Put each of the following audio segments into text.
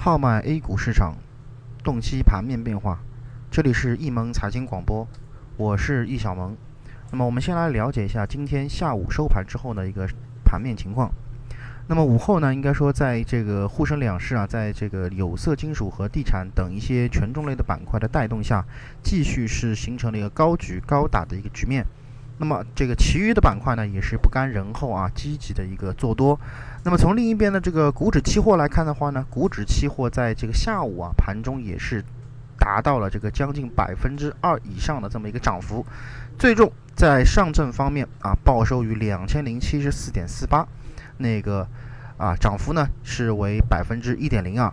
号脉 A 股市场，洞悉盘面变化。这里是易盟财经广播，我是易小萌。那么我们先来了解一下今天下午收盘之后的一个盘面情况。那么午后呢，应该说在这个沪深两市啊，在这个有色金属和地产等一些权重类的板块的带动下，继续是形成了一个高举高打的一个局面。那么这个其余的板块呢，也是不甘人后啊，积极的一个做多。那么从另一边的这个股指期货来看的话呢，股指期货在这个下午啊盘中也是达到了这个将近百分之二以上的这么一个涨幅，最终在上证方面啊报收于两千零七十四点四八，那个啊涨幅呢是为百分之一点零二。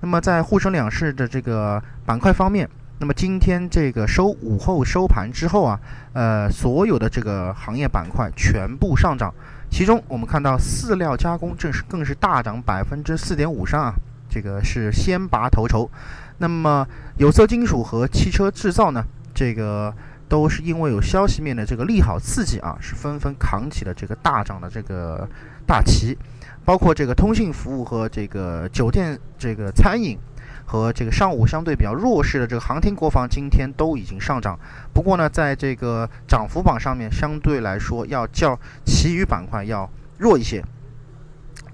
那么在沪深两市的这个板块方面。那么今天这个收午后收盘之后啊，呃，所有的这个行业板块全部上涨，其中我们看到饲料加工正是更是大涨百分之四点五三啊，这个是先拔头筹。那么有色金属和汽车制造呢，这个都是因为有消息面的这个利好刺激啊，是纷纷扛起了这个大涨的这个大旗，包括这个通信服务和这个酒店这个餐饮。和这个上午相对比较弱势的这个航天国防，今天都已经上涨。不过呢，在这个涨幅榜上面，相对来说要较其余板块要弱一些。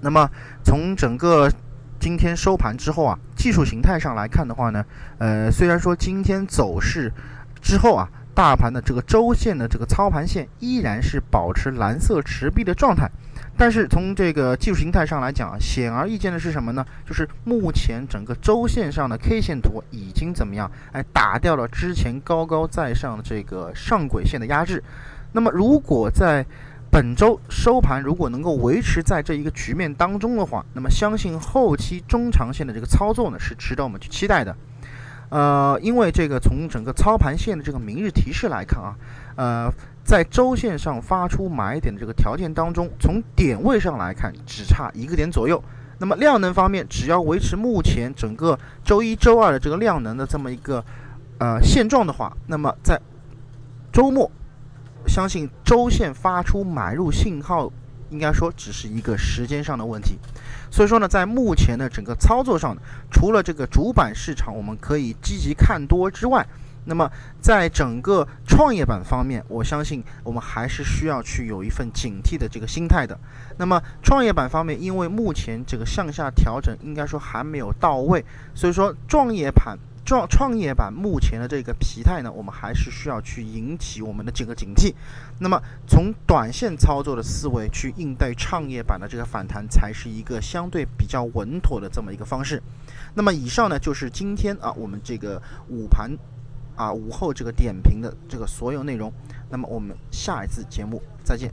那么从整个今天收盘之后啊，技术形态上来看的话呢，呃，虽然说今天走势之后啊，大盘的这个周线的这个操盘线依然是保持蓝色持币的状态。但是从这个技术形态上来讲啊，显而易见的是什么呢？就是目前整个周线上的 K 线图已经怎么样？哎，打掉了之前高高在上的这个上轨线的压制。那么如果在本周收盘如果能够维持在这一个局面当中的话，那么相信后期中长线的这个操作呢是值得我们去期待的。呃，因为这个从整个操盘线的这个明日提示来看啊，呃。在周线上发出买点的这个条件当中，从点位上来看，只差一个点左右。那么量能方面，只要维持目前整个周一周二的这个量能的这么一个呃现状的话，那么在周末，相信周线发出买入信号，应该说只是一个时间上的问题。所以说呢，在目前的整个操作上，除了这个主板市场我们可以积极看多之外，那么，在整个创业板方面，我相信我们还是需要去有一份警惕的这个心态的。那么，创业板方面，因为目前这个向下调整应该说还没有到位，所以说创业板创创业板目前的这个疲态呢，我们还是需要去引起我们的这个警惕。那么，从短线操作的思维去应对创业板的这个反弹，才是一个相对比较稳妥的这么一个方式。那么，以上呢就是今天啊我们这个午盘。啊，午后这个点评的这个所有内容，那么我们下一次节目再见。